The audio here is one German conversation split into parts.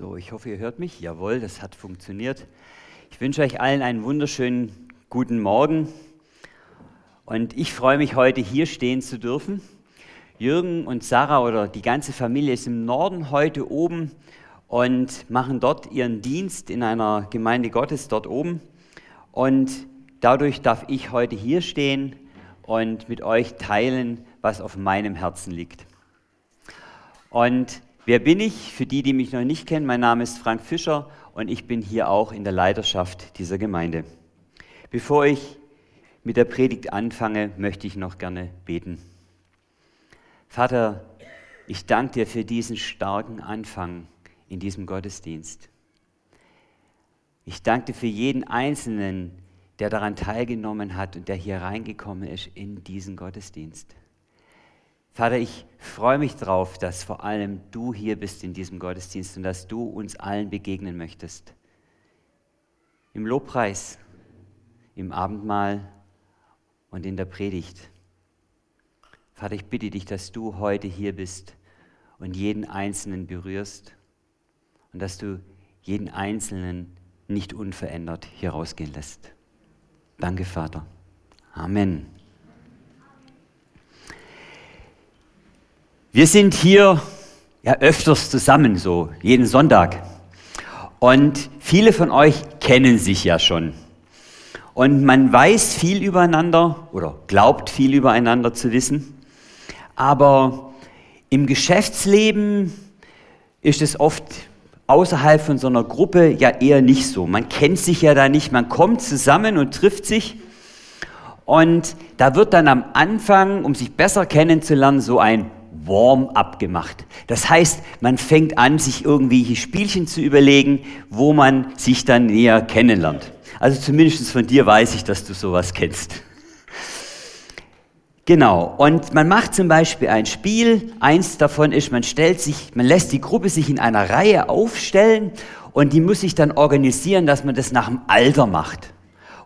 So, ich hoffe, ihr hört mich. Jawohl, das hat funktioniert. Ich wünsche euch allen einen wunderschönen guten Morgen. Und ich freue mich heute hier stehen zu dürfen. Jürgen und Sarah oder die ganze Familie ist im Norden heute oben und machen dort ihren Dienst in einer Gemeinde Gottes dort oben. Und dadurch darf ich heute hier stehen und mit euch teilen, was auf meinem Herzen liegt. Und Wer bin ich? Für die, die mich noch nicht kennen, mein Name ist Frank Fischer und ich bin hier auch in der Leiterschaft dieser Gemeinde. Bevor ich mit der Predigt anfange, möchte ich noch gerne beten. Vater, ich danke dir für diesen starken Anfang in diesem Gottesdienst. Ich danke dir für jeden Einzelnen, der daran teilgenommen hat und der hier reingekommen ist in diesen Gottesdienst. Vater, ich freue mich darauf, dass vor allem du hier bist in diesem Gottesdienst und dass du uns allen begegnen möchtest. Im Lobpreis, im Abendmahl und in der Predigt. Vater, ich bitte dich, dass du heute hier bist und jeden Einzelnen berührst und dass du jeden Einzelnen nicht unverändert hier rausgehen lässt. Danke, Vater. Amen. Wir sind hier ja öfters zusammen, so jeden Sonntag. Und viele von euch kennen sich ja schon. Und man weiß viel übereinander oder glaubt viel übereinander zu wissen. Aber im Geschäftsleben ist es oft außerhalb von so einer Gruppe ja eher nicht so. Man kennt sich ja da nicht, man kommt zusammen und trifft sich. Und da wird dann am Anfang, um sich besser kennenzulernen, so ein Warm-up gemacht. Das heißt, man fängt an, sich irgendwelche Spielchen zu überlegen, wo man sich dann näher kennenlernt. Also zumindest von dir weiß ich, dass du sowas kennst. Genau, und man macht zum Beispiel ein Spiel. Eins davon ist, man stellt sich, man lässt die Gruppe sich in einer Reihe aufstellen und die muss sich dann organisieren, dass man das nach dem Alter macht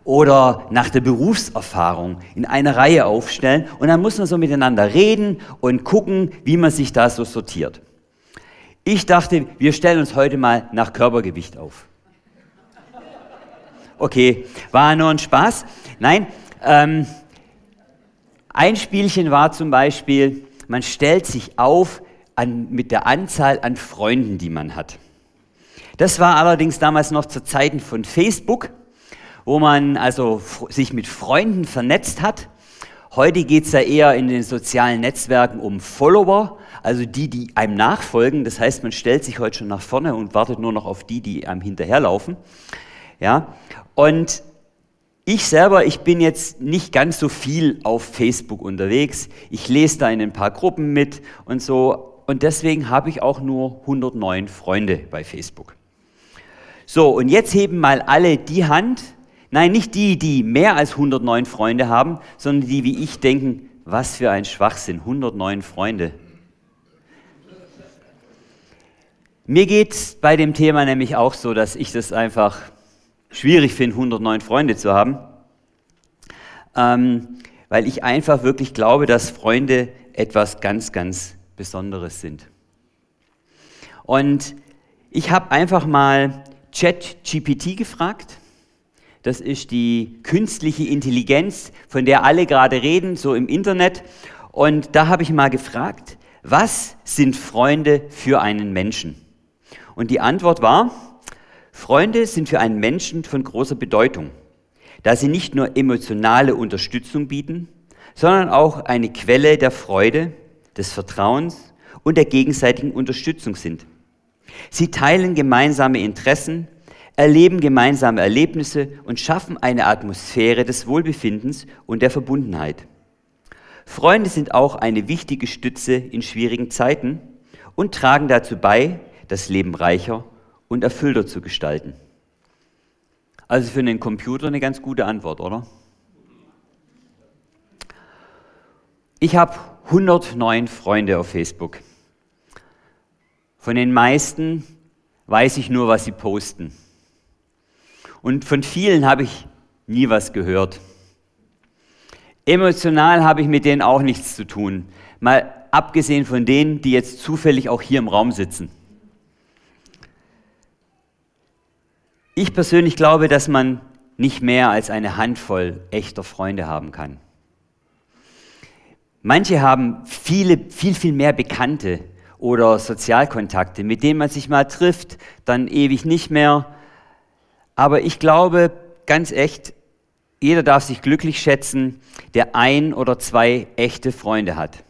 oder nach der Berufserfahrung in eine Reihe aufstellen und dann muss man so miteinander reden und gucken, wie man sich da so sortiert. Ich dachte, wir stellen uns heute mal nach Körpergewicht auf. Okay, war nur ein Spaß. Nein, ähm, ein Spielchen war zum Beispiel, man stellt sich auf an, mit der Anzahl an Freunden, die man hat. Das war allerdings damals noch zu Zeiten von Facebook wo man also sich mit Freunden vernetzt hat. Heute geht es ja eher in den sozialen Netzwerken um Follower, also die, die einem nachfolgen. Das heißt, man stellt sich heute schon nach vorne und wartet nur noch auf die, die einem hinterherlaufen. Ja, und ich selber, ich bin jetzt nicht ganz so viel auf Facebook unterwegs. Ich lese da in ein paar Gruppen mit und so. Und deswegen habe ich auch nur 109 Freunde bei Facebook. So, und jetzt heben mal alle die Hand, Nein, nicht die, die mehr als 109 Freunde haben, sondern die wie ich denken, was für ein Schwachsinn, 109 Freunde. Mir geht es bei dem Thema nämlich auch so, dass ich das einfach schwierig finde, 109 Freunde zu haben, ähm, weil ich einfach wirklich glaube, dass Freunde etwas ganz, ganz Besonderes sind. Und ich habe einfach mal ChatGPT gefragt das ist die künstliche Intelligenz, von der alle gerade reden, so im Internet. Und da habe ich mal gefragt, was sind Freunde für einen Menschen? Und die Antwort war, Freunde sind für einen Menschen von großer Bedeutung, da sie nicht nur emotionale Unterstützung bieten, sondern auch eine Quelle der Freude, des Vertrauens und der gegenseitigen Unterstützung sind. Sie teilen gemeinsame Interessen, erleben gemeinsame Erlebnisse und schaffen eine Atmosphäre des Wohlbefindens und der Verbundenheit. Freunde sind auch eine wichtige Stütze in schwierigen Zeiten und tragen dazu bei, das Leben reicher und erfüllter zu gestalten. Also für einen Computer eine ganz gute Antwort, oder? Ich habe 109 Freunde auf Facebook. Von den meisten weiß ich nur, was sie posten. Und von vielen habe ich nie was gehört. Emotional habe ich mit denen auch nichts zu tun. Mal abgesehen von denen, die jetzt zufällig auch hier im Raum sitzen. Ich persönlich glaube, dass man nicht mehr als eine Handvoll echter Freunde haben kann. Manche haben viele, viel, viel mehr Bekannte oder Sozialkontakte, mit denen man sich mal trifft, dann ewig nicht mehr. Aber ich glaube, ganz echt, jeder darf sich glücklich schätzen, der ein oder zwei echte Freunde hat.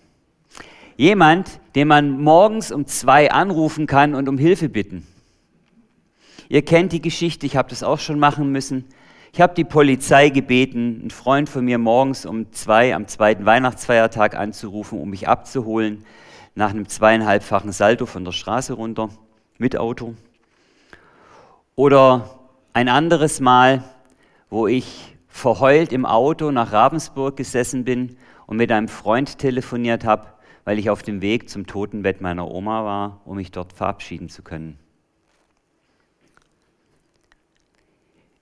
Jemand, den man morgens um zwei anrufen kann und um Hilfe bitten. Ihr kennt die Geschichte, ich habe das auch schon machen müssen. Ich habe die Polizei gebeten, einen Freund von mir morgens um zwei am zweiten Weihnachtsfeiertag anzurufen, um mich abzuholen, nach einem zweieinhalbfachen Salto von der Straße runter mit Auto. Oder ein anderes Mal, wo ich verheult im Auto nach Ravensburg gesessen bin und mit einem Freund telefoniert habe, weil ich auf dem Weg zum Totenbett meiner Oma war, um mich dort verabschieden zu können.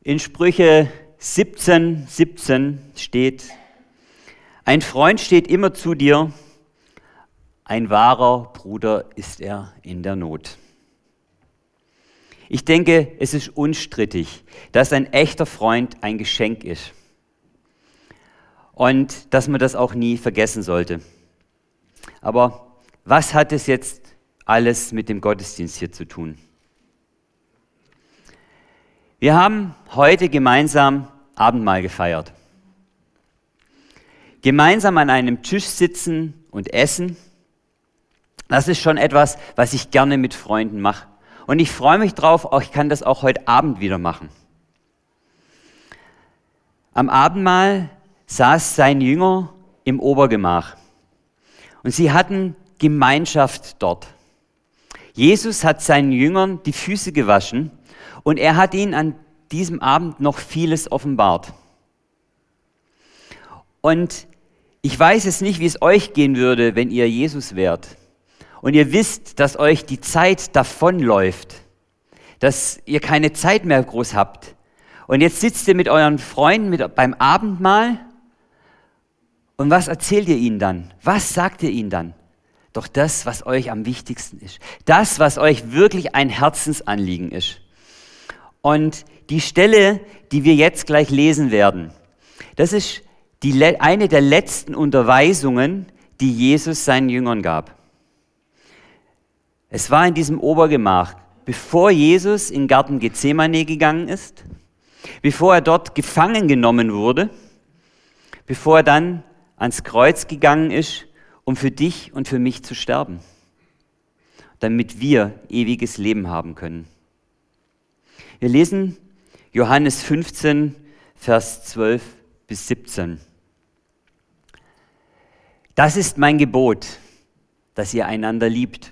In Sprüche 17, 17 steht, ein Freund steht immer zu dir, ein wahrer Bruder ist er in der Not. Ich denke, es ist unstrittig, dass ein echter Freund ein Geschenk ist und dass man das auch nie vergessen sollte. Aber was hat es jetzt alles mit dem Gottesdienst hier zu tun? Wir haben heute gemeinsam Abendmahl gefeiert. Gemeinsam an einem Tisch sitzen und essen, das ist schon etwas, was ich gerne mit Freunden mache. Und ich freue mich drauf, auch ich kann das auch heute Abend wieder machen. Am Abendmahl saß sein Jünger im Obergemach und sie hatten Gemeinschaft dort. Jesus hat seinen Jüngern die Füße gewaschen und er hat ihnen an diesem Abend noch vieles offenbart. Und ich weiß es nicht, wie es euch gehen würde, wenn ihr Jesus wärt. Und ihr wisst, dass euch die Zeit davonläuft, dass ihr keine Zeit mehr groß habt. Und jetzt sitzt ihr mit euren Freunden mit, beim Abendmahl. Und was erzählt ihr ihnen dann? Was sagt ihr ihnen dann? Doch das, was euch am wichtigsten ist. Das, was euch wirklich ein Herzensanliegen ist. Und die Stelle, die wir jetzt gleich lesen werden, das ist die, eine der letzten Unterweisungen, die Jesus seinen Jüngern gab. Es war in diesem Obergemach, bevor Jesus in Garten Gethsemane gegangen ist, bevor er dort gefangen genommen wurde, bevor er dann ans Kreuz gegangen ist, um für dich und für mich zu sterben, damit wir ewiges Leben haben können. Wir lesen Johannes 15, Vers 12 bis 17. Das ist mein Gebot, dass ihr einander liebt,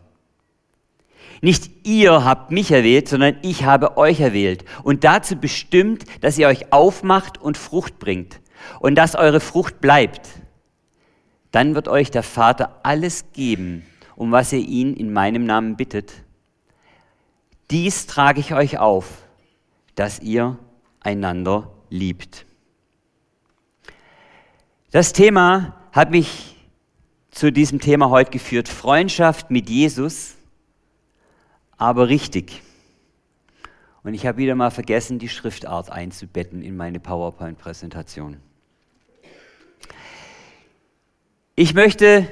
Nicht ihr habt mich erwählt, sondern ich habe euch erwählt. Und dazu bestimmt, dass ihr euch aufmacht und Frucht bringt. Und dass eure Frucht bleibt. Dann wird euch der Vater alles geben, um was ihr ihn in meinem Namen bittet. Dies trage ich euch auf, dass ihr einander liebt. Das Thema hat mich zu diesem Thema heute geführt, Freundschaft mit Jesus, aber richtig. Und ich habe wieder mal vergessen, die Schriftart einzubetten in meine PowerPoint-Präsentation. Ich möchte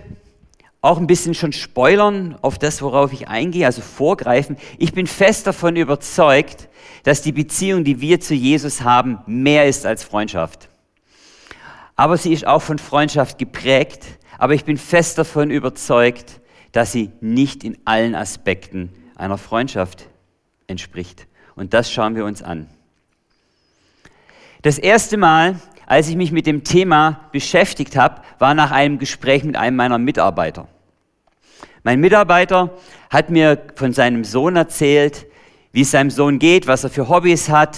auch ein bisschen schon spoilern auf das, worauf ich eingehe, also vorgreifen. Ich bin fest davon überzeugt, dass die Beziehung, die wir zu Jesus haben, mehr ist als Freundschaft. Aber sie ist auch von Freundschaft geprägt. Aber ich bin fest davon überzeugt, dass sie nicht in allen Aspekten einer Freundschaft entspricht. Und das schauen wir uns an. Das erste Mal, als ich mich mit dem Thema beschäftigt habe, war nach einem Gespräch mit einem meiner Mitarbeiter. Mein Mitarbeiter hat mir von seinem Sohn erzählt, wie es seinem Sohn geht, was er für Hobbys hat.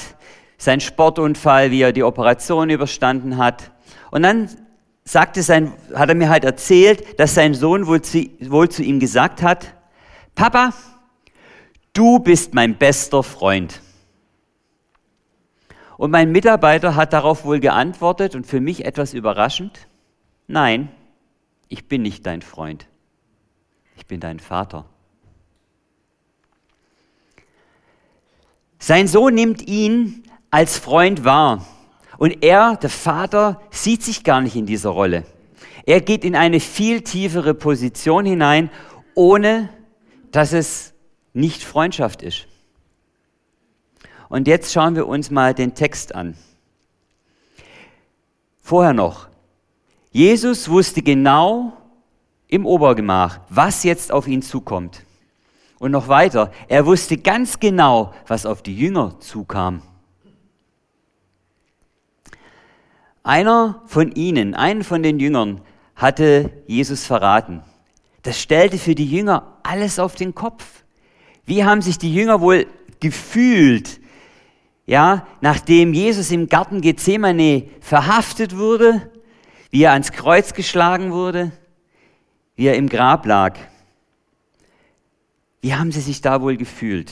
sein Sportunfall, wie er die Operation überstanden hat. Und dann sagte sein, hat er mir halt erzählt, dass sein Sohn wohl zu, wohl zu ihm gesagt hat, Papa, du bist mein bester Freund. Und mein Mitarbeiter hat darauf wohl geantwortet und für mich etwas überraschend, nein, ich bin nicht dein Freund, ich bin dein Vater. Sein Sohn nimmt ihn als Freund wahr. Und er, der Vater, sieht sich gar nicht in dieser Rolle. Er geht in eine viel tiefere Position hinein, ohne dass es nicht Freundschaft ist. Und jetzt schauen wir uns mal den Text an. Vorher noch. Jesus wusste genau im Obergemach, was jetzt auf ihn zukommt. Und noch weiter, er wusste ganz genau, was auf die Jünger zukam. Einer von ihnen, einen von den Jüngern, hatte Jesus verraten. Das stellte für die Jünger alles auf den Kopf. Wie haben sich die Jünger wohl gefühlt, ja, nachdem Jesus im Garten Gethsemane verhaftet wurde, wie er ans Kreuz geschlagen wurde, wie er im Grab lag? Wie haben sie sich da wohl gefühlt?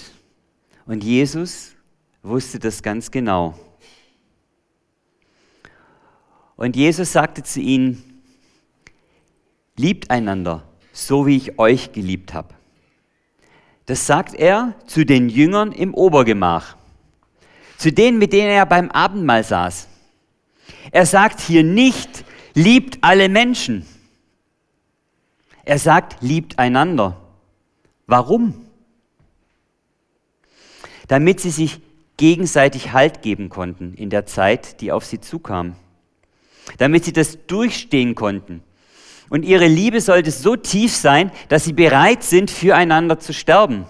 Und Jesus wusste das ganz genau. Und Jesus sagte zu ihnen, liebt einander, so wie ich euch geliebt habe. Das sagt er zu den Jüngern im Obergemach, zu denen, mit denen er beim Abendmahl saß. Er sagt hier nicht, liebt alle Menschen. Er sagt, liebt einander. Warum? Damit sie sich gegenseitig Halt geben konnten in der Zeit, die auf sie zukam damit sie das durchstehen konnten. Und ihre Liebe sollte so tief sein, dass sie bereit sind, füreinander zu sterben.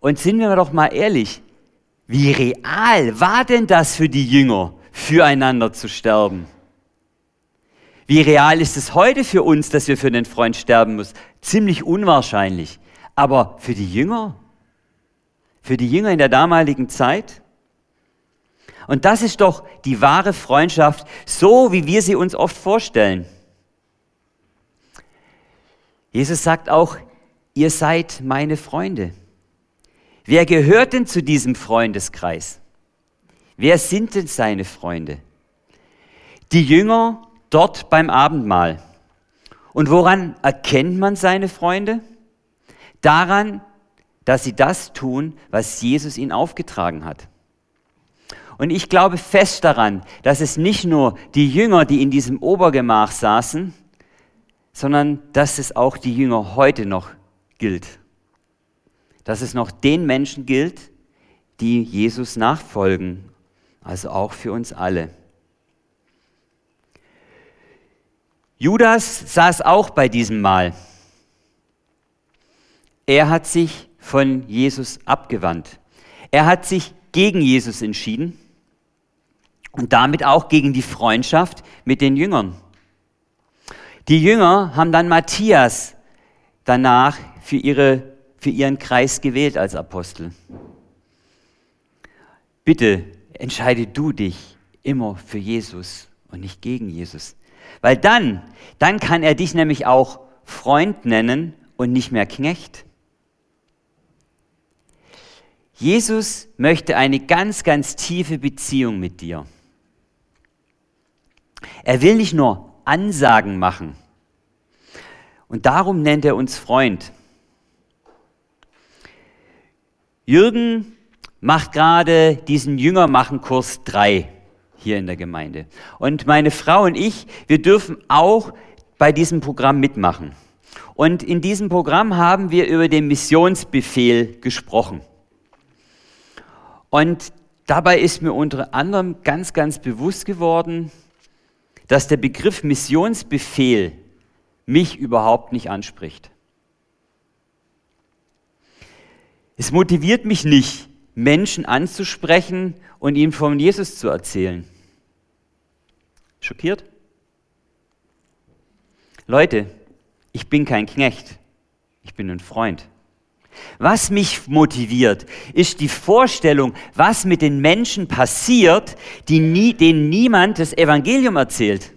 Und sind wir doch mal ehrlich, wie real war denn das für die Jünger, füreinander zu sterben? Wie real ist es heute für uns, dass wir für einen Freund sterben müssen? Ziemlich unwahrscheinlich. Aber für die Jünger? Für die Jünger in der damaligen Zeit? Und das ist doch die wahre Freundschaft, so wie wir sie uns oft vorstellen. Jesus sagt auch, ihr seid meine Freunde. Wer gehört denn zu diesem Freundeskreis? Wer sind denn seine Freunde? Die Jünger dort beim Abendmahl. Und woran erkennt man seine Freunde? Daran, dass sie das tun, was Jesus ihnen aufgetragen hat. Und ich glaube fest daran, dass es nicht nur die Jünger, die in diesem Obergemach saßen, sondern dass es auch die Jünger heute noch gilt. Dass es noch den Menschen gilt, die Jesus nachfolgen, also auch für uns alle. Judas saß auch bei diesem Mahl. Er hat sich von Jesus abgewandt. Er hat sich gegen Jesus entschieden und damit auch gegen die Freundschaft mit den Jüngern. Die Jünger haben dann Matthias danach für, ihre, für ihren Kreis gewählt als Apostel. Bitte entscheide du dich immer für Jesus und nicht gegen Jesus. Weil dann, dann kann er dich nämlich auch Freund nennen und nicht mehr Knecht. Jesus möchte eine ganz, ganz tiefe Beziehung mit dir. Er will nicht nur Ansagen machen. Und darum nennt er uns Freund. Jürgen macht gerade diesen Jüngermachen-Kurs 3 hier in der Gemeinde. Und meine Frau und ich, wir dürfen auch bei diesem Programm mitmachen. Und in diesem Programm haben wir über den Missionsbefehl gesprochen. Und dabei ist mir unter anderem ganz, ganz bewusst geworden, dass der Begriff Missionsbefehl mich überhaupt nicht anspricht. Es motiviert mich nicht, Menschen anzusprechen und ihnen von Jesus zu erzählen. Schockiert? Leute, ich bin kein Knecht, ich bin ein Freund. Was mich motiviert, ist die Vorstellung, was mit den Menschen passiert, die nie, denen niemand das Evangelium erzählt.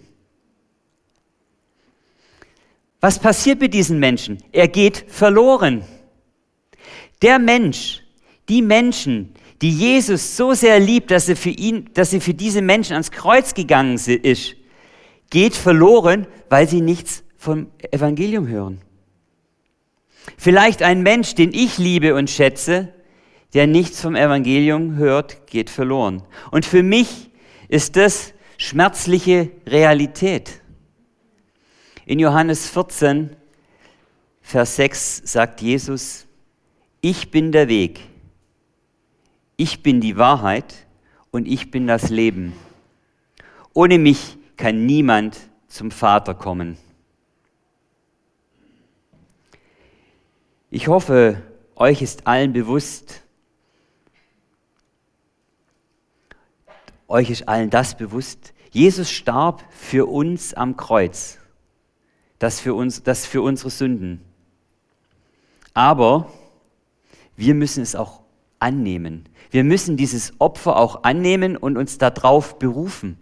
Was passiert mit diesen Menschen? Er geht verloren. Der Mensch, die Menschen, die Jesus so sehr liebt, dass er für ihn, dass er für diese Menschen ans Kreuz gegangen ist, geht verloren, weil sie nichts vom Evangelium hören. Vielleicht ein Mensch, den ich liebe und schätze, der nichts vom Evangelium hört, geht verloren. Und für mich ist das schmerzliche Realität. In Johannes 14, Vers 6 sagt Jesus, ich bin der Weg, ich bin die Wahrheit und ich bin das Leben. Ohne mich kann niemand zum Vater kommen. Ich hoffe, euch ist allen bewusst, euch ist allen das bewusst, Jesus starb für uns am Kreuz, das für, uns, das für unsere Sünden. Aber wir müssen es auch annehmen. Wir müssen dieses Opfer auch annehmen und uns darauf berufen.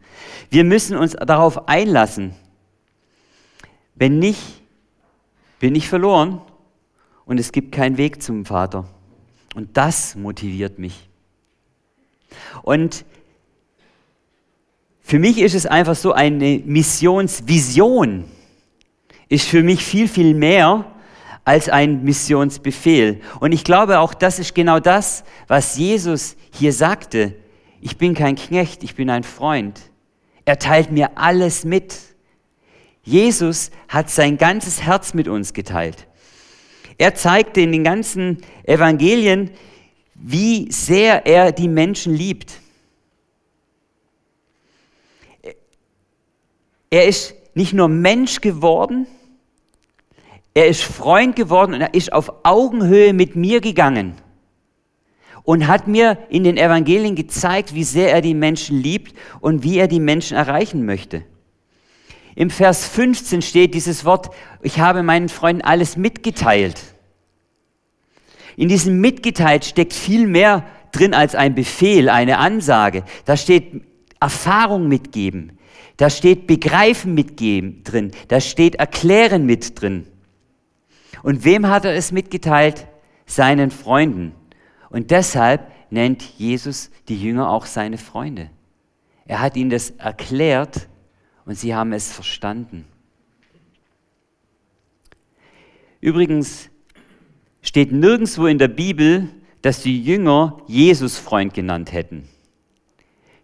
Wir müssen uns darauf einlassen. Wenn nicht, bin ich verloren und es gibt keinen Weg zum Vater. Und das motiviert mich. Und für mich ist es einfach so eine Missionsvision, ist für mich viel, viel mehr als ein Missionsbefehl. Und ich glaube auch, das ist genau das, was Jesus hier sagte. Ich bin kein Knecht, ich bin ein Freund. Er teilt mir alles mit. Jesus hat sein ganzes Herz mit uns geteilt. Er zeigte in den ganzen Evangelien, wie sehr er die Menschen liebt. Er ist nicht nur Mensch geworden, er ist Freund geworden und er ist auf Augenhöhe mit mir gegangen und hat mir in den Evangelien gezeigt, wie sehr er die Menschen liebt und wie er die Menschen erreichen möchte. Im Vers 15 steht dieses Wort, ich habe meinen Freunden alles mitgeteilt. In diesem mitgeteilt steckt viel mehr drin als ein Befehl, eine Ansage. Da steht Erfahrung mitgeben. Da steht Begreifen mitgeben drin. Da steht Erklären mit drin. Und wem hat er es mitgeteilt? Seinen Freunden. Und deshalb nennt Jesus die Jünger auch seine Freunde. Er hat ihnen das erklärt und sie haben es verstanden. Übrigens steht nirgendwo in der Bibel, dass die Jünger Jesus Freund genannt hätten.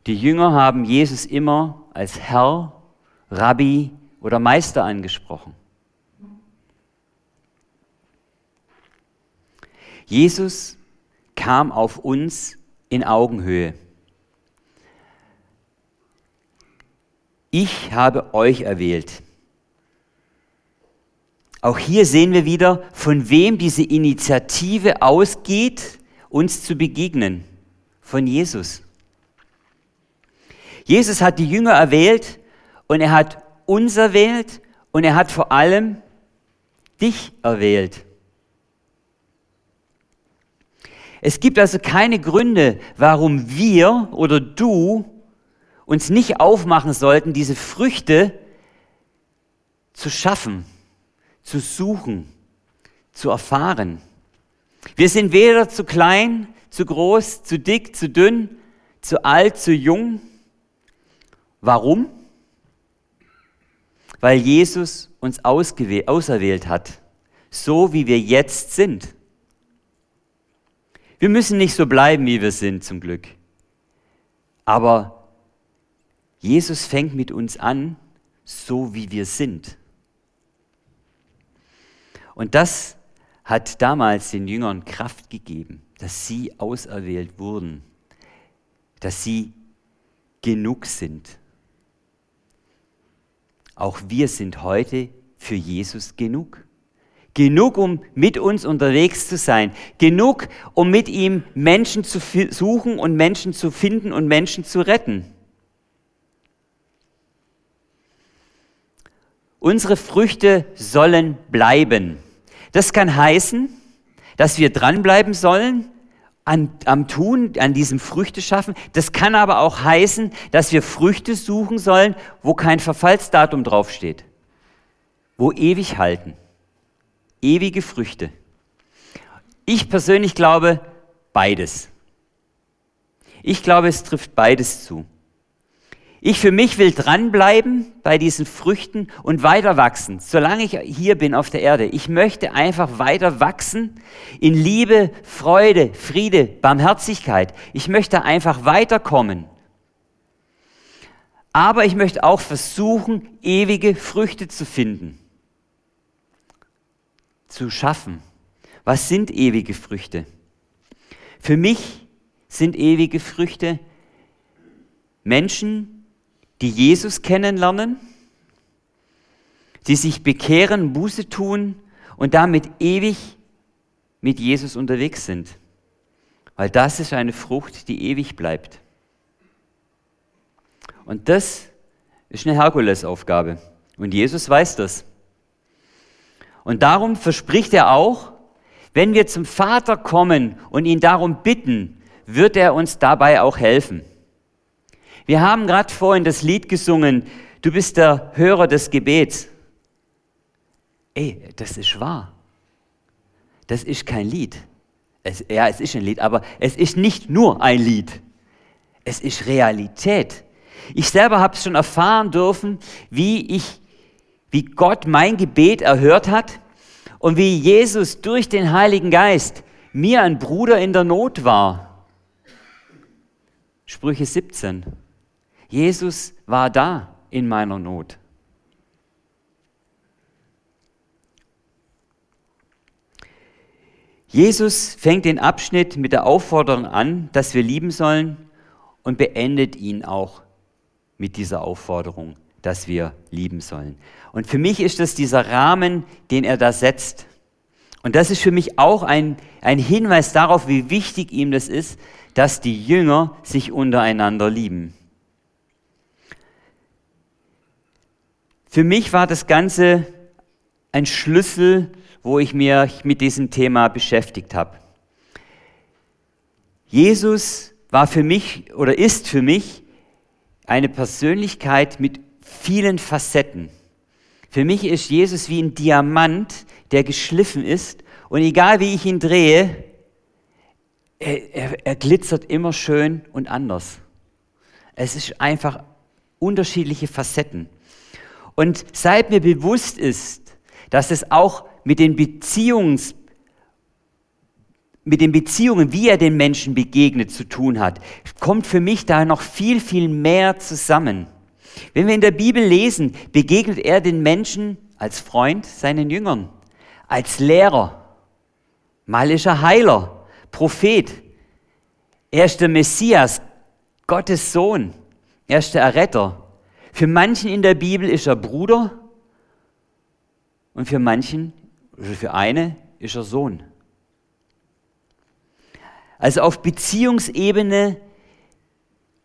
Die Jünger haben Jesus immer als Herr, Rabbi oder Meister angesprochen. Jesus kam auf uns in Augenhöhe. Ich habe euch erwählt. Auch hier sehen wir wieder, von wem diese Initiative ausgeht, uns zu begegnen. Von Jesus. Jesus hat die Jünger erwählt und er hat uns erwählt und er hat vor allem dich erwählt. Es gibt also keine Gründe, warum wir oder du uns nicht aufmachen sollten, diese Früchte zu schaffen, zu suchen, zu erfahren. Wir sind weder zu klein, zu groß, zu dick, zu dünn, zu alt, zu jung. Warum? Weil Jesus uns auserwählt hat, so wie wir jetzt sind. Wir müssen nicht so bleiben, wie wir sind, zum Glück. Aber Jesus fängt mit uns an, so wie wir sind. Und das hat damals den Jüngern Kraft gegeben, dass sie auserwählt wurden, dass sie genug sind. Auch wir sind heute für Jesus genug. Genug, um mit uns unterwegs zu sein. Genug, um mit ihm Menschen zu suchen und Menschen zu finden und Menschen zu retten. Unsere Früchte sollen bleiben. Das kann heißen, dass wir dranbleiben sollen an, am Tun, an diesem Früchte schaffen. Das kann aber auch heißen, dass wir Früchte suchen sollen, wo kein Verfallsdatum draufsteht, wo ewig halten. Ewige Früchte. Ich persönlich glaube beides. Ich glaube, es trifft beides zu. Ich für mich will dranbleiben bei diesen Früchten und weiter wachsen, solange ich hier bin auf der Erde. Ich möchte einfach weiter wachsen in Liebe, Freude, Friede, Barmherzigkeit. Ich möchte einfach weiterkommen. Aber ich möchte auch versuchen, ewige Früchte zu finden, zu schaffen. Was sind ewige Früchte? Für mich sind ewige Früchte Menschen, die Jesus kennenlernen, die sich bekehren, Buße tun und damit ewig mit Jesus unterwegs sind. Weil das ist eine Frucht, die ewig bleibt. Und das ist eine Herkulesaufgabe. Und Jesus weiß das. Und darum verspricht er auch, wenn wir zum Vater kommen und ihn darum bitten, wird er uns dabei auch helfen. Wir haben gerade vorhin das Lied gesungen, du bist der Hörer des Gebets. Ey, das ist wahr. Das ist kein Lied. Es, ja, es ist ein Lied, aber es ist nicht nur ein Lied. Es ist Realität. Ich selber habe es schon erfahren dürfen, wie ich, wie Gott mein Gebet erhört hat und wie Jesus durch den Heiligen Geist mir ein Bruder in der Not war. Sprüche 17. Jesus war da in meiner Not. Jesus fängt den Abschnitt mit der Aufforderung an, dass wir lieben sollen und beendet ihn auch mit dieser Aufforderung, dass wir lieben sollen. Und für mich ist das dieser Rahmen, den er da setzt. Und das ist für mich auch ein, ein Hinweis darauf, wie wichtig ihm das ist, dass die Jünger sich untereinander lieben. Für mich war das Ganze ein Schlüssel, wo ich mich mit diesem Thema beschäftigt habe. Jesus war für mich oder ist für mich eine Persönlichkeit mit vielen Facetten. Für mich ist Jesus wie ein Diamant, der geschliffen ist und egal wie ich ihn drehe, er, er, er glitzert immer schön und anders. Es ist einfach unterschiedliche Facetten. Und seit mir bewusst ist, dass es auch mit den Beziehungs mit den Beziehungen, wie er den Menschen begegnet, zu tun hat, kommt für mich da noch viel, viel mehr zusammen. Wenn wir in der Bibel lesen, begegnet er den Menschen als Freund seinen Jüngern, als Lehrer, mal ist er Heiler, Prophet. Er ist der Messias, Gottes Sohn. Er ist der Erretter. Für manchen in der Bibel ist er Bruder und für manchen, also für eine, ist er Sohn. Also auf Beziehungsebene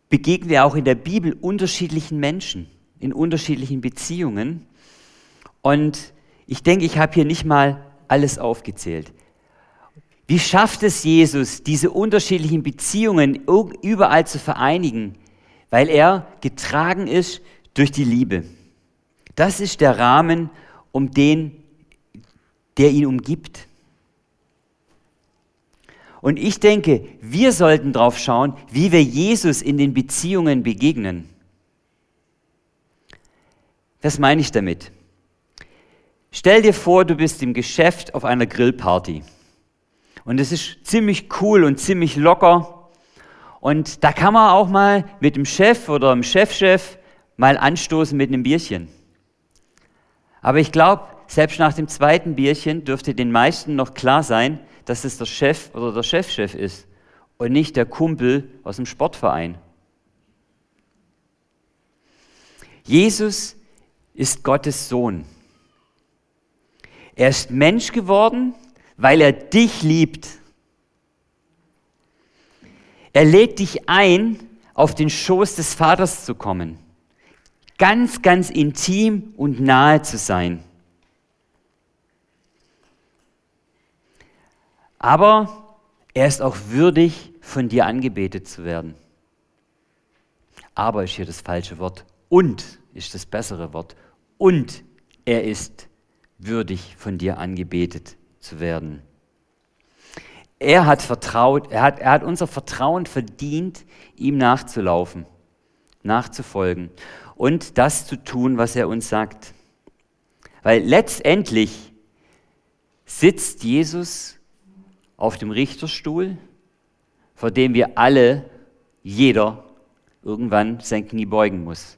begegnen wir auch in der Bibel unterschiedlichen Menschen, in unterschiedlichen Beziehungen. Und ich denke, ich habe hier nicht mal alles aufgezählt. Wie schafft es Jesus, diese unterschiedlichen Beziehungen überall zu vereinigen? Weil er getragen ist durch die Liebe. Das ist der Rahmen, um den, der ihn umgibt. Und ich denke, wir sollten darauf schauen, wie wir Jesus in den Beziehungen begegnen. Was meine ich damit? Stell dir vor, du bist im Geschäft auf einer Grillparty. Und es ist ziemlich cool und ziemlich locker. Und da kann man auch mal mit dem Chef oder dem Chefchef mal anstoßen mit einem Bierchen. Aber ich glaube, selbst nach dem zweiten Bierchen dürfte den meisten noch klar sein, dass es der Chef oder der Chefchef ist und nicht der Kumpel aus dem Sportverein. Jesus ist Gottes Sohn. Er ist Mensch geworden, weil er dich liebt. Er lädt dich ein, auf den Schoß des Vaters zu kommen ganz, ganz intim und nahe zu sein. Aber er ist auch würdig, von dir angebetet zu werden. Aber ist hier das falsche Wort. Und ist das bessere Wort. Und er ist würdig, von dir angebetet zu werden. Er hat vertraut, er hat, er hat unser Vertrauen verdient, ihm nachzulaufen, nachzufolgen und das zu tun, was er uns sagt. Weil letztendlich sitzt Jesus auf dem Richterstuhl, vor dem wir alle, jeder, irgendwann sein Knie beugen muss.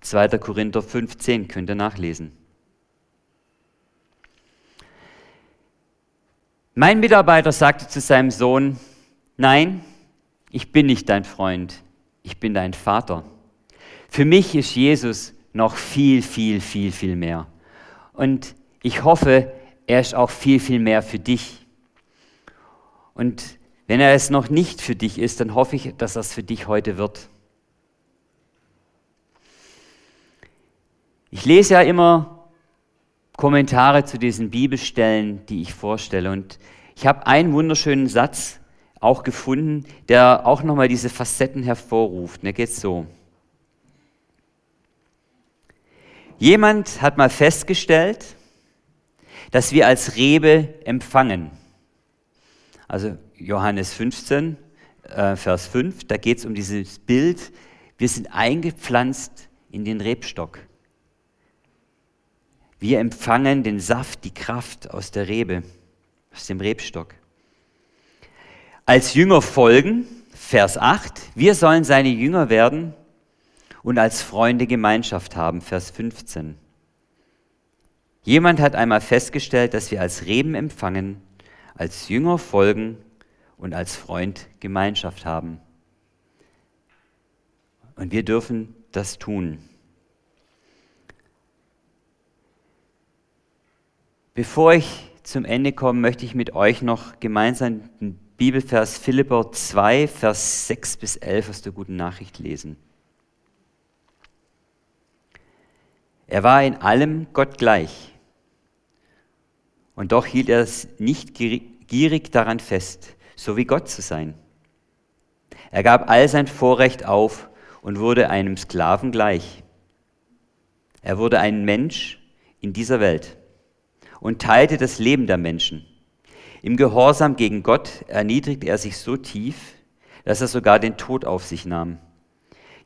2. Korinther 15 könnt ihr nachlesen. Mein Mitarbeiter sagte zu seinem Sohn, nein, ich bin nicht dein Freund, ich bin dein Vater. Für mich ist Jesus noch viel, viel, viel, viel mehr. Und ich hoffe, er ist auch viel, viel mehr für dich. Und wenn er es noch nicht für dich ist, dann hoffe ich, dass das für dich heute wird. Ich lese ja immer Kommentare zu diesen Bibelstellen, die ich vorstelle. Und ich habe einen wunderschönen Satz auch gefunden, der auch nochmal diese Facetten hervorruft. Der geht so. Jemand hat mal festgestellt, dass wir als Rebe empfangen. Also Johannes 15, äh, Vers 5, da geht es um dieses Bild, wir sind eingepflanzt in den Rebstock. Wir empfangen den Saft, die Kraft aus der Rebe, aus dem Rebstock. Als Jünger folgen, Vers 8, wir sollen seine Jünger werden und als Freunde Gemeinschaft haben, Vers 15. Jemand hat einmal festgestellt, dass wir als Reben empfangen, als Jünger folgen und als Freund Gemeinschaft haben. Und wir dürfen das tun. Bevor ich zum Ende komme, möchte ich mit euch noch gemeinsam den Bibelvers Philipper 2, Vers 6 bis 11 aus der guten Nachricht lesen. Er war in allem Gott gleich. Und doch hielt er es nicht gierig daran fest, so wie Gott zu sein. Er gab all sein Vorrecht auf und wurde einem Sklaven gleich. Er wurde ein Mensch in dieser Welt und teilte das Leben der Menschen. Im Gehorsam gegen Gott erniedrigte er sich so tief, dass er sogar den Tod auf sich nahm.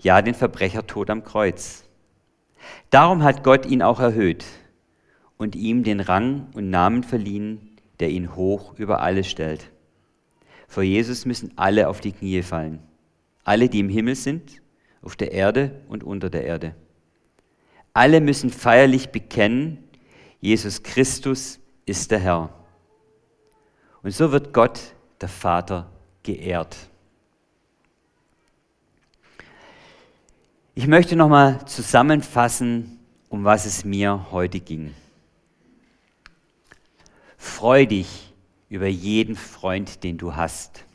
Ja, den Verbrechertod am Kreuz. Darum hat Gott ihn auch erhöht und ihm den Rang und Namen verliehen, der ihn hoch über alle stellt. Vor Jesus müssen alle auf die Knie fallen. Alle, die im Himmel sind, auf der Erde und unter der Erde. Alle müssen feierlich bekennen, Jesus Christus ist der Herr. Und so wird Gott, der Vater, geehrt. Ich möchte nochmal zusammenfassen, um was es mir heute ging. Freu dich über jeden Freund, den du hast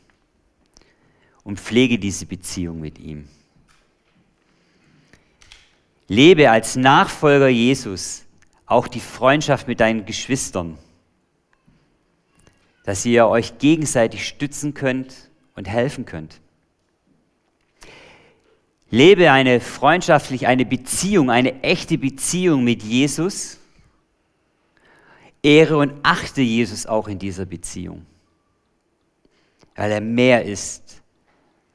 und pflege diese Beziehung mit ihm. Lebe als Nachfolger Jesus auch die Freundschaft mit deinen Geschwistern, dass ihr euch gegenseitig stützen könnt und helfen könnt. Lebe eine freundschaftlich, eine Beziehung, eine echte Beziehung mit Jesus. Ehre und achte Jesus auch in dieser Beziehung, weil er mehr ist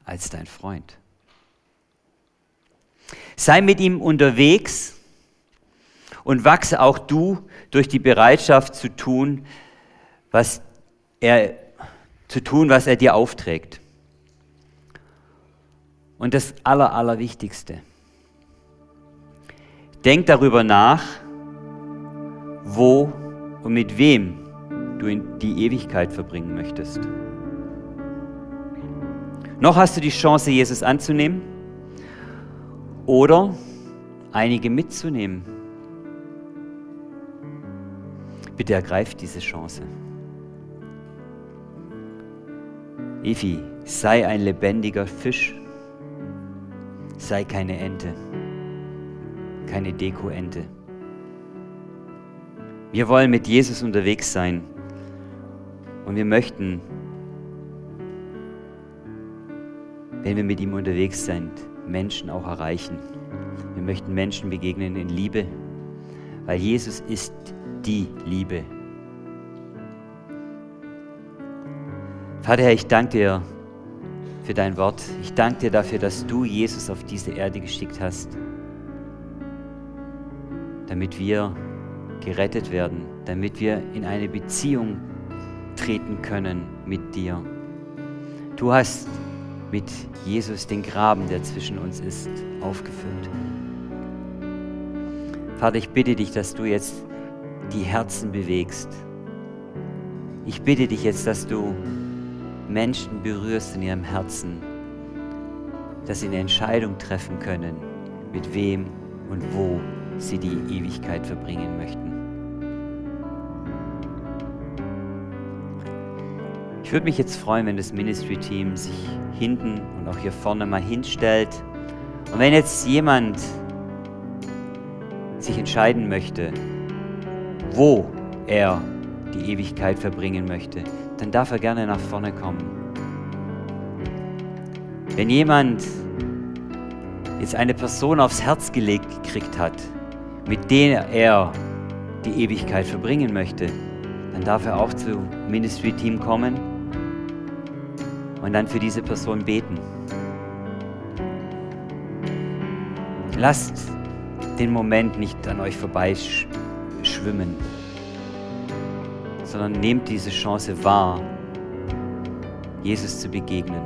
als dein Freund. Sei mit ihm unterwegs und wachse auch du durch die Bereitschaft zu tun, was er, zu tun, was er dir aufträgt. Und das Aller, Allerwichtigste. Denk darüber nach, wo und mit wem du in die Ewigkeit verbringen möchtest. Noch hast du die Chance, Jesus anzunehmen oder einige mitzunehmen Bitte ergreift diese Chance. Evi, sei ein lebendiger Fisch. Sei keine Ente, keine Deko-Ente. Wir wollen mit Jesus unterwegs sein. Und wir möchten, wenn wir mit ihm unterwegs sind, Menschen auch erreichen. Wir möchten Menschen begegnen in Liebe, weil Jesus ist die Liebe. Vater, ich danke dir für dein Wort. Ich danke dir dafür, dass du Jesus auf diese Erde geschickt hast, damit wir gerettet werden, damit wir in eine Beziehung treten können mit dir. Du hast mit Jesus den Graben, der zwischen uns ist, aufgefüllt. Vater, ich bitte dich, dass du jetzt die Herzen bewegst. Ich bitte dich jetzt, dass du Menschen berührst in ihrem Herzen, dass sie eine Entscheidung treffen können, mit wem und wo sie die Ewigkeit verbringen möchten. Ich würde mich jetzt freuen, wenn das Ministry-Team sich hinten und auch hier vorne mal hinstellt. Und wenn jetzt jemand sich entscheiden möchte, wo er die Ewigkeit verbringen möchte, dann darf er gerne nach vorne kommen. Wenn jemand jetzt eine Person aufs Herz gelegt gekriegt hat, mit der er die Ewigkeit verbringen möchte, dann darf er auch zum Ministry Team kommen und dann für diese Person beten. Lasst den Moment nicht an euch vorbeischwimmen, sondern nehmt diese Chance wahr, Jesus zu begegnen.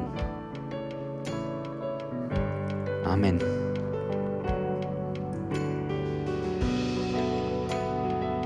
Amen.